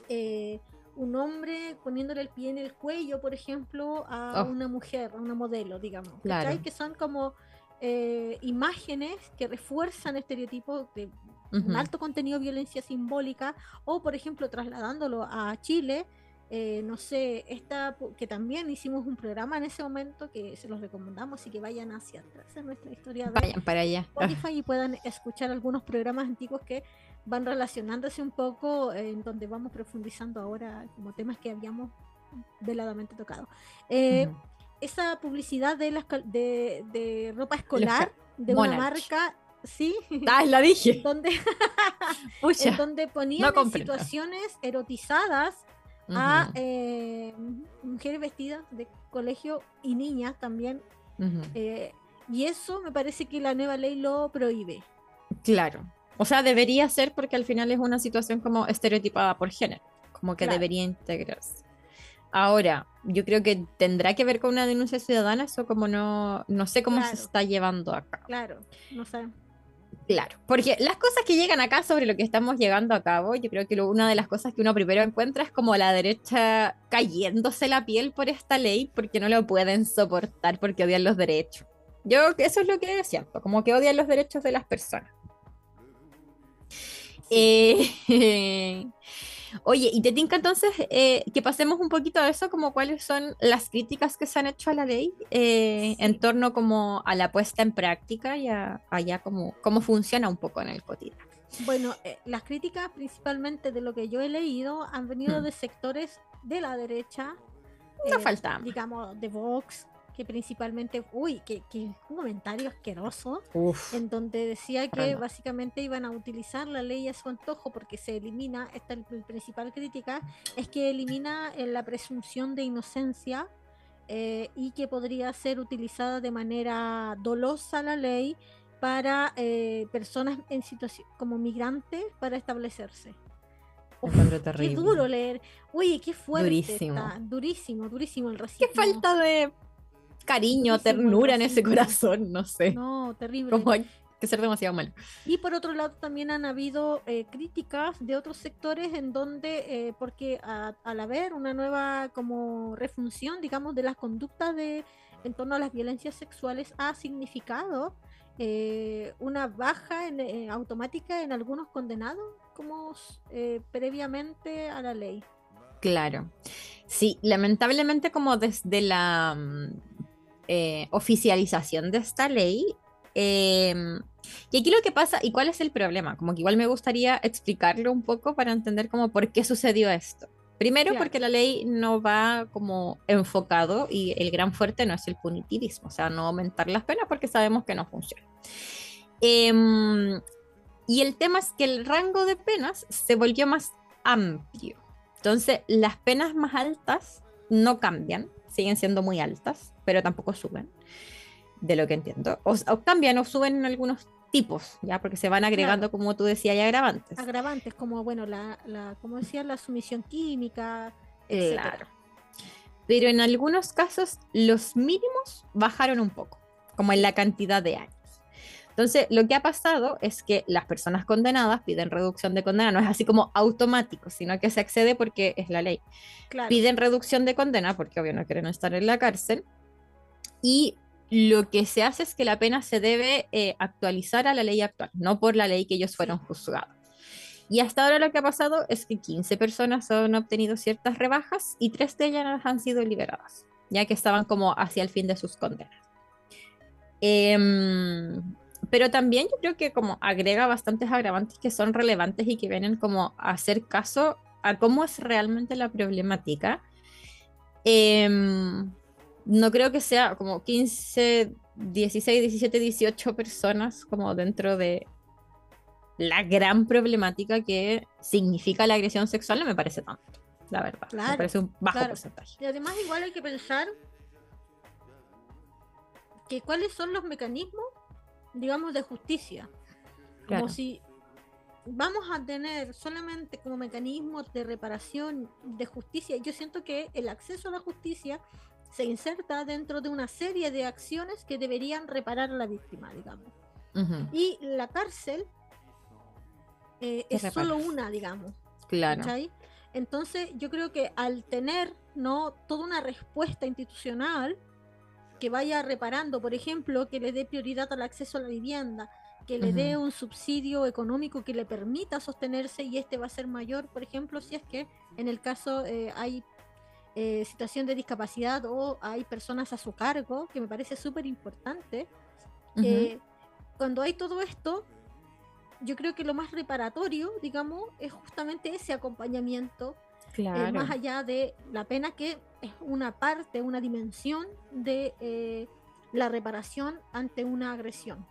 eh, un hombre poniéndole el pie en el cuello, por ejemplo, a Oh. una mujer, a una modelo, digamos. Claro. Que son como eh, imágenes que refuerzan estereotipos de un Ujú. alto contenido de violencia simbólica, o por ejemplo trasladándolo a Chile, eh, no sé, esta que también hicimos un programa en ese momento que se los recomendamos y que vayan hacia atrás en nuestra historia de Vayan para allá. Spotify y puedan escuchar algunos programas antiguos que van relacionándose un poco, eh, en donde vamos profundizando ahora como temas que habíamos veladamente tocado. Eh, Ujú. Esa publicidad de, las, de, de ropa escolar de una marca, sí, Ah, la dije. donde, en donde ponían en situaciones erotizadas a eh, mujeres vestidas de colegio y niñas también. Eh, y eso me parece que la nueva ley lo prohíbe. Claro. O sea, debería ser porque al final es una situación como estereotipada por género, como que debería integrarse. Ahora, yo creo que tendrá que ver con una denuncia ciudadana, eso como no, no sé cómo se está llevando acá. Claro, no sé. Claro, porque las cosas que llegan acá sobre lo que estamos llegando a cabo, yo creo que una de las cosas que uno primero encuentra es como la derecha cayéndose la piel por esta ley porque no lo pueden soportar porque odian los derechos. Yo, eso es lo que siento, como que odian los derechos de las personas. Eh, Oye, y te tinca entonces eh, que pasemos un poquito a eso, como cuáles son las críticas que se han hecho a la ley eh, en torno como a la puesta en práctica y a, allá cómo, cómo funciona un poco en el cotidiano. Bueno, eh, las críticas principalmente de lo que yo he leído han venido mm. de sectores de la derecha. No falta. Digamos, de Vox, que principalmente, uy, que, un comentario asqueroso, en donde decía que básicamente iban a utilizar la ley a su antojo porque se elimina, esta el, principal crítica, es que elimina eh, la presunción de inocencia eh, y que podría ser utilizada de manera dolosa la ley para eh, personas en situación como migrantes para establecerse. Qué duro leer. Uy, qué fuerte. Durísimo. Durísimo, durísimo el racismo. Qué falta de cariño, ternura en ese corazón, no sé. No, terrible. Como hay que ser demasiado mal. Y por otro lado también han habido eh, críticas de otros sectores en donde, eh, porque al haber una nueva como refunción, digamos, de las conductas de en torno a las violencias sexuales ha significado eh, una baja en, automática en algunos condenados como previamente a la ley. Claro. Sí, lamentablemente como desde la mm, eh, oficialización de esta ley. Em, y aquí lo que pasa, ¿y cuál es el problema? Como que igual me gustaría explicarlo un poco para entender como por qué sucedió esto. Primero porque la ley no va como enfocado y el gran fuerte no es el punitivismo, o sea, no aumentar las penas porque sabemos que no funciona. Em, y el tema es que el rango de penas se volvió más amplio. Entonces, las penas más altas no cambian, siguen siendo muy altas, pero tampoco suben, de lo que entiendo. O, cambian o suben en algunos tipos, ya, porque se van agregando, como tú decías, agravantes. Agravantes, como, bueno, la, la como decías, la sumisión química. Claro. Pero en algunos casos, los mínimos bajaron un poco, como en la cantidad de años. Entonces, lo que ha pasado es que las personas condenadas piden reducción de condena, no es así como automático, sino que se accede porque es la ley. Piden reducción de condena porque obvio no quieren estar en la cárcel. Y lo que se hace es que la pena se debe eh, actualizar a la ley actual, no por la ley que ellos fueron juzgados. Y hasta ahora lo que ha pasado es que 15 personas han obtenido ciertas rebajas y tres de ellas han sido liberadas, ya que estaban como hacia el fin de sus condenas. Eh, pero también yo creo que como agrega bastantes agravantes que son relevantes y que vienen como a hacer caso a cómo es realmente la problemática. Em, no creo que sea como 15, 16, 17, 18 personas como dentro de la gran problemática que significa la agresión sexual, no me parece tanto, la verdad. me parece un bajo porcentaje. Y además igual hay que pensar que cuáles son los mecanismos digamos, de justicia. Como si vamos a tener solamente como mecanismos de reparación de justicia. Yo siento que el acceso a la justicia se inserta dentro de una serie de acciones que deberían reparar a la víctima, digamos. Y la cárcel eh, es solo una, digamos. Claro. Entonces, yo creo que al tener no toda una respuesta institucional, que vaya reparando, por ejemplo, que le dé prioridad al acceso a la vivienda, que le dé un subsidio económico que le permita sostenerse y este va a ser mayor, por ejemplo, si es que en el caso eh, hay eh, situación de discapacidad o hay personas a su cargo, que me parece súper importante. Eh, cuando hay todo esto, yo creo que lo más reparatorio, digamos, es justamente ese acompañamiento eh, más allá de la pena que es una parte, una dimensión de eh, la reparación ante una agresión.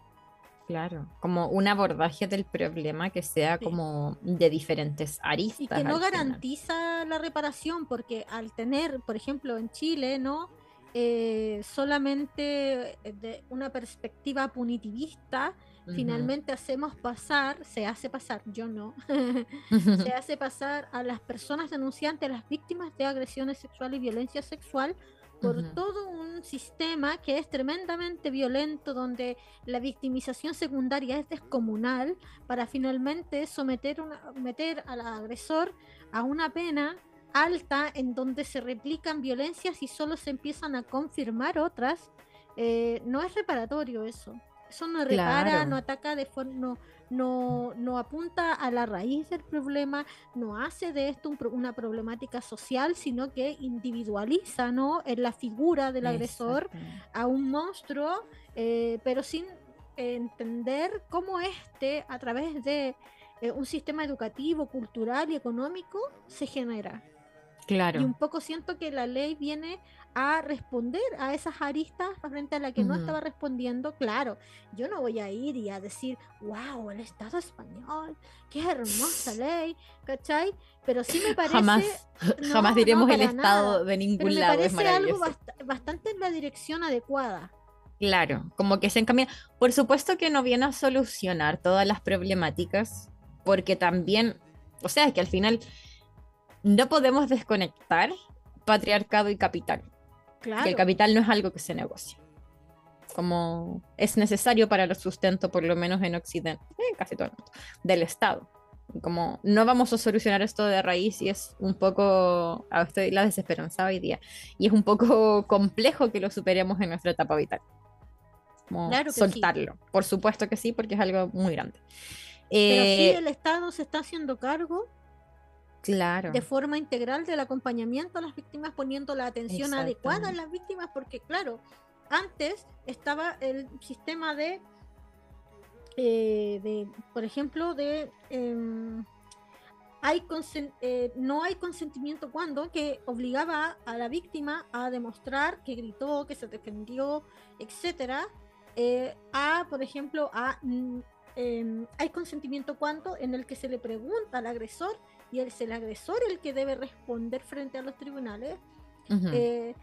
Claro, como un abordaje del problema que sea Sí. como de diferentes aristas. y que no final. garantiza la reparación, porque al tener, por ejemplo, en Chile, ¿no? Eh, solamente de una perspectiva punitivista, Finalmente hacemos pasar, se hace pasar, yo no, se hace pasar a las personas denunciantes, a las víctimas de agresiones sexuales y violencia sexual por todo un sistema que es tremendamente violento, donde la victimización secundaria es descomunal, para finalmente someter una, meter al agresor a una pena alta en donde se replican violencias y solo se empiezan a confirmar otras. Eh, no es reparatorio eso. Eso no repara, Claro. no ataca de forma, no, no, no apunta a la raíz del problema, no hace de esto un una problemática social, sino que individualiza ¿no? en la figura del agresor a un monstruo, eh, pero sin entender cómo este, a través de eh, un sistema educativo, cultural y económico, se genera. Claro. Y un poco siento que la ley viene a responder a esas aristas frente a la que no Ujú. estaba respondiendo. Claro, yo no voy a ir y a decir, wow, el Estado español, qué hermosa ley, ¿cachai? Pero sí me parece... Jamás, No, jamás diremos no, el estado de Pero ningún me lado. Es parece algo maravilloso. bast- bastante en la dirección adecuada. Claro, como que se encamina. Por supuesto que no viene a solucionar todas las problemáticas, porque también, o sea, es que al final no podemos desconectar patriarcado y capital. Claro. Que el capital no es algo que se negocie. Como es necesario para el sustento, por lo menos en Occidente, en casi todo el mundo, del Estado. Como no vamos a solucionar esto de raíz y es un poco, ah, estoy la desesperanzada hoy día, y es un poco complejo que lo superemos en nuestra etapa vital. Como Claro que sí. soltarlo. Por supuesto que sí, porque es algo muy grande. Pero sí, Eh, el Estado se está haciendo cargo claro. de forma integral del acompañamiento a las víctimas, poniendo la atención adecuada a las víctimas, porque claro, antes estaba el sistema de, eh, de por ejemplo, de em, hay eh, no hay consentimiento cuando que obligaba a la víctima a demostrar que gritó, que se defendió, etcétera, eh, a, por ejemplo, a mm, em, hay consentimiento cuando en el que se le pregunta al agresor y es el agresor el que debe responder frente a los tribunales eh,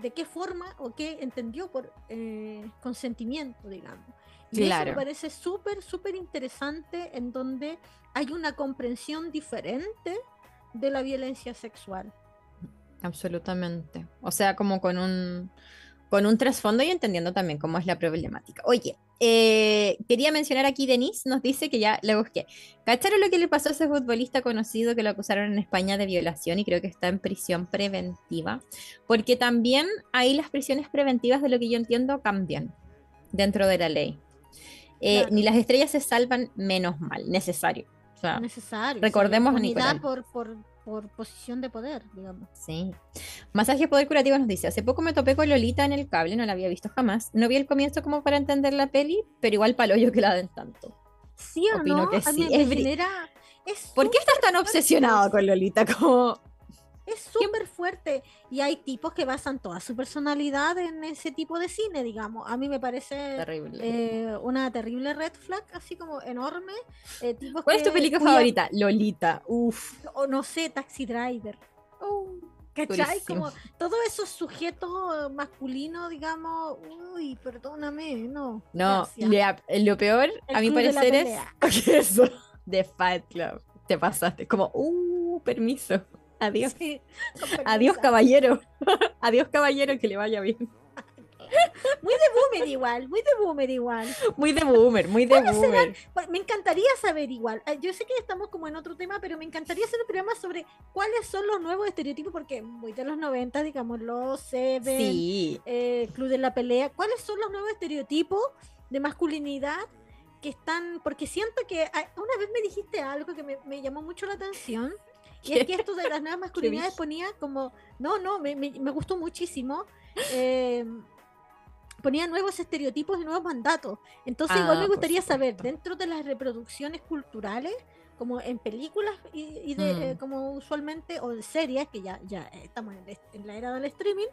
de qué forma o qué entendió por eh, consentimiento, digamos. Y eso me parece súper, súper interesante en donde hay una comprensión diferente de la violencia sexual. Absolutamente. O sea, como con un, con un trasfondo y entendiendo también cómo es la problemática. Oye, eh, quería mencionar aquí, Denise nos dice que ya le busqué. ¿Cacharon lo que le pasó a ese futbolista conocido que lo acusaron en España de violación y creo que está en prisión preventiva? Porque también ahí las prisiones preventivas, de lo que yo entiendo, cambian dentro de la ley. Eh, Claro. Ni las estrellas se salvan, menos mal, necesario. O sea, Necesario. recordemos a unidad Nicolás. por, por, por posición de poder, digamos. Sí. Masaje Poder Curativo nos dice, hace poco me topé con Lolita en el cable, no la había visto jamás. No vi el comienzo como para entender la peli, pero igual palo yo que la den tanto. Sí o Opino no, que a mí sí. me Es genera... Es ¿Por qué estás tan obsesionado con Lolita? Como... Es súper fuerte y hay tipos que basan toda su personalidad en ese tipo de cine, digamos. A mí me parece Terrible. eh, una terrible red flag, así como enorme. eh, tipos ¿Cuál es tu que- película cuya- favorita? Lolita. Uf. O no sé, Taxi Driver. ¿Cachai? durísimo. Como todos esos sujetos masculinos, digamos, uy, perdóname, no. No, le- lo peor, El a mi parecer, es eso. De Fight Club. Te pasaste. Como, uh, permiso. Adiós. Sí, Adiós, caballero. Adiós, caballero, que le vaya bien. Muy de boomer igual, muy de boomer igual. Muy de boomer, muy de ¿Cuáles boomer. Me encantaría saber igual. eh, Yo sé que estamos como en otro tema, pero me encantaría hacer un programa sobre cuáles son los nuevos estereotipos, porque muy de los 90, digamos, los Seven, Sí. eh, Club de la Pelea. ¿Cuáles son los nuevos estereotipos de masculinidad que están? Porque siento que una vez me dijiste algo que me, me llamó mucho la atención. Y es que esto de las nuevas masculinidades ponía como, no, no, me, me- me gustó muchísimo. eh, ponía nuevos estereotipos y nuevos mandatos. Entonces, igual Ah, me por gustaría saber, dentro de las reproducciones culturales, como en películas y, de, Mm. eh, como usualmente, o en series, que ya, ya estamos en, el- en la era del streaming,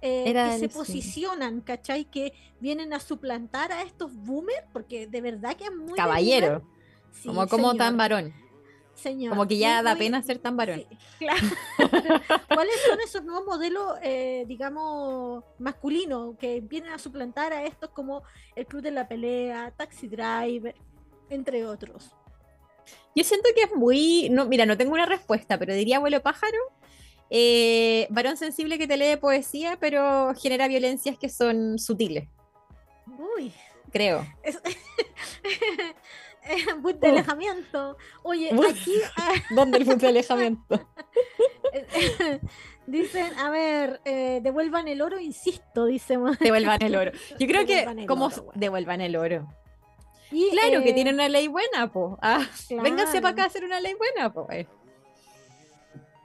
eh, Era que del se streaming. posicionan, ¿cachai? Que vienen a suplantar a estos boomers, porque de verdad que es muy... Caballero. Sí, como, como tan varón. Señor. Como que ya da muy- pena ser tan varón. Sí, claro. ¿Cuáles son esos nuevos modelos, eh, digamos, masculinos que vienen a suplantar a estos como el Club de la Pelea, Taxi Driver, entre otros? Yo siento que es muy. No, mira, no tengo una respuesta, pero diría abuelo pájaro. eh, varón sensible que te lee poesía, pero genera violencias que son sutiles, Uy, creo. es... Bus de Uh. alejamiento. Oye, aquí ah, ¿Dónde el punto de alejamiento? dicen, a ver, eh, devuelvan el oro, insisto, dice. Devuelvan el oro. Yo creo Devuelvan que, como bueno. devuelvan el oro. Y, Claro, que eh, tiene una ley buena, po. Ah, véngase para acá a hacer una ley buena, po. eh.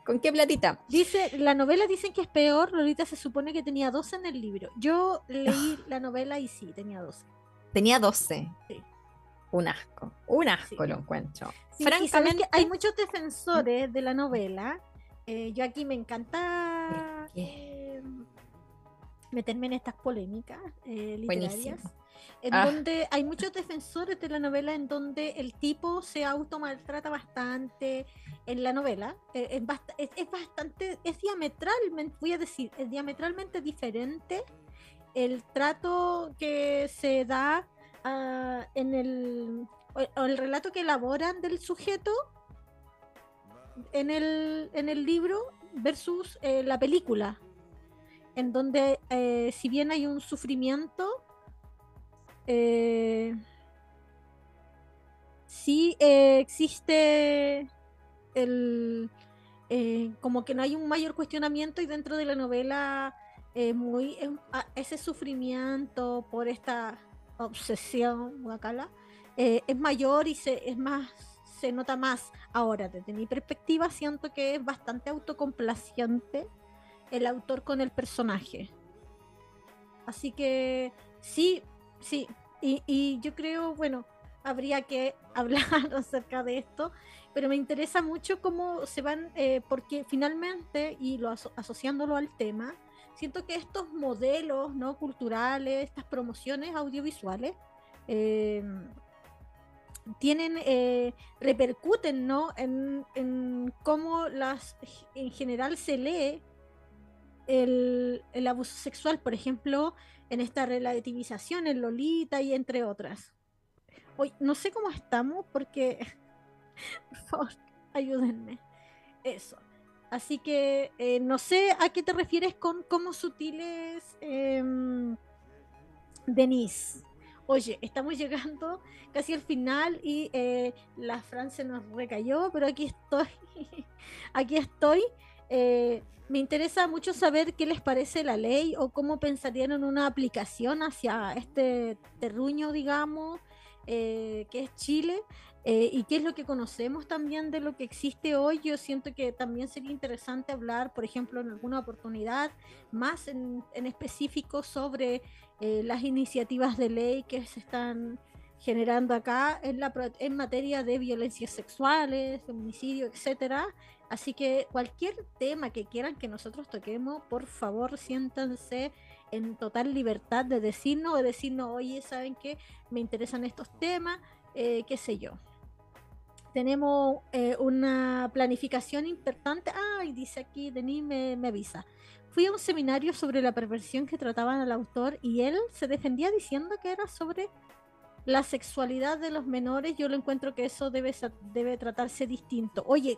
¿Con qué platita? Dice, la novela dicen que es peor, Lolita se supone que tenía 12 en el libro. Yo leí la novela y sí, tenía 12. Tenía 12. Sí. Un asco. Un asco Sí. lo encuentro. Sí, Francamente. hay muchos defensores de la novela. eh, yo aquí me encanta eh, meterme en estas polémicas eh, literarias. Buenísimo. En Ah. donde hay muchos defensores de la novela en donde el tipo se automaltrata bastante en la novela. eh, es- es bastante, es diametralmente, voy a decir, es diametralmente diferente el trato que se da ah, en el, o- el relato que elaboran del sujeto en el, en el libro versus eh, la película, en donde eh, si bien hay un sufrimiento, eh, sí existe el como que no hay un mayor cuestionamiento y dentro de la novela muy ese sufrimiento por esta obsesión guacala eh, es mayor y se es más se nota más. Ahora desde mi perspectiva siento que es bastante autocomplaciente el autor con el personaje. Así que sí sí y, yo creo bueno habría que hablar acerca de esto pero me interesa mucho cómo se van, eh, porque finalmente, y lo aso- asociándolo al tema, siento que estos modelos ¿no? culturales, estas promociones audiovisuales, eh, tienen, eh, repercuten ¿no? en, en cómo las, en general se lee el, el abuso sexual, por ejemplo, en esta relativización, en Lolita y entre otras. Hoy, no sé cómo estamos porque ayúdenme. Eso. Así que eh, no sé a qué te refieres con cómo sutiles, em, Denise. Oye, estamos llegando casi al final y eh, la Fran se nos recayó, pero aquí estoy. aquí estoy. Eh, me interesa mucho saber qué les parece la ley o cómo pensarían en una aplicación hacia este terruño, digamos, eh, que es Chile. Eh, y qué es lo que conocemos también de lo que existe hoy. Yo siento que también sería interesante hablar, por ejemplo, en alguna oportunidad más en, específico sobre eh, las iniciativas de ley que se están generando acá en, la, en materia de violencias sexuales, feminicidio, etcétera. Así que cualquier tema que quieran que nosotros toquemos, por favor, siéntanse en total libertad de decirnos, de decirnos, oye, ¿saben qué? Me interesan estos temas, eh, qué sé yo tenemos eh, una planificación importante. Ay, dice aquí, Denis me, me avisa. Fui a un seminario sobre la perversión que trataban al autor y él se defendía diciendo que era sobre la sexualidad de los menores. Yo lo encuentro que eso debe, debe tratarse distinto. Oye,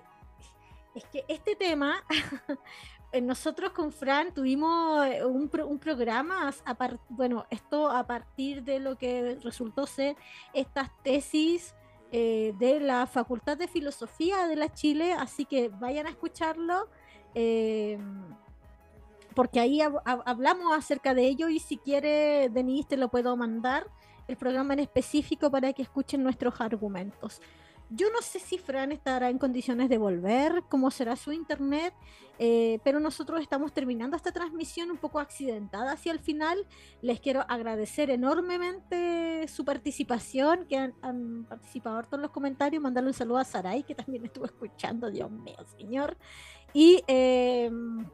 es que este tema, eh, nosotros con Fran tuvimos eh, un, un programa, bueno, esto a partir de lo que resultó ser estas tesis eh, de la Facultad de Filosofía de la Chile, así que vayan a escucharlo, eh, porque ahí hab- hab- hablamos acerca de ello y si quiere, Denise, te lo puedo mandar, el programa en específico para que escuchen nuestros argumentos. Yo no sé si Fran estará en condiciones de volver, cómo será su internet, eh, pero nosotros estamos terminando esta transmisión un poco accidentada hacia el final. Les quiero agradecer enormemente su participación, que han, participado los comentarios. Mandarle un saludo a Saray, que también estuvo escuchando, Dios mío, señor. Y em,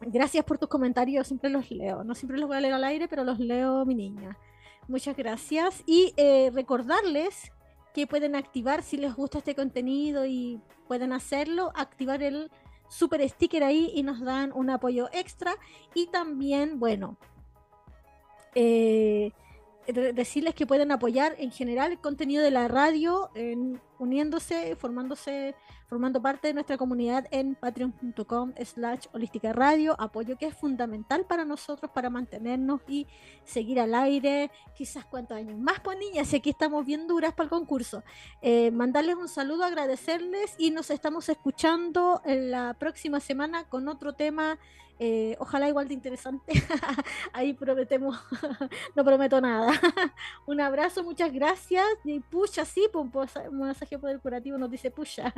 gracias por tus comentarios, siempre los leo. No siempre los voy a leer al aire, pero los leo, mi niña. Muchas gracias. Y eh, recordarles que pueden activar si les gusta este contenido y pueden hacerlo, activar el super sticker ahí y nos dan un apoyo extra. Y también, bueno, eh, decirles que pueden apoyar en general el contenido de la radio, en, uniéndose, formándose, formando parte de nuestra comunidad en patreon.com slash holística radio, apoyo que es fundamental para nosotros para mantenernos y seguir al aire, quizás cuántos años más, pues niñas, y aquí estamos bien duras para el concurso. Eh, mandarles un saludo, agradecerles y nos estamos escuchando en la próxima semana con otro tema eh, ojalá igual de interesante. Ahí prometemos, no prometo nada. un abrazo, muchas gracias. Y pucha, sí, pues, un masaje poder curativo nos dice pucha.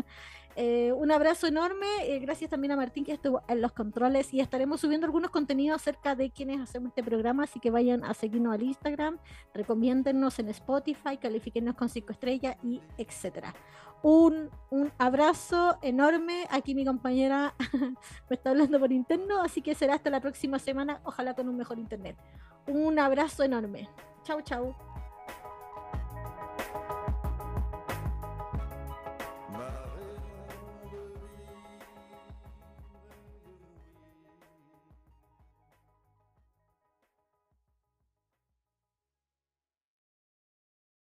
Eh, un abrazo enorme. Eh, gracias también a Martín que estuvo en los controles y estaremos subiendo algunos contenidos acerca de quienes hacemos este programa. Así que vayan a seguirnos al Instagram, recomiéndennos en Spotify, califíquenos con 5 estrellas y etcétera un, abrazo enorme. Aquí mi compañera me está hablando por interno, así que será hasta la próxima semana, ojalá con un mejor internet. Un abrazo enorme. Chau, chau.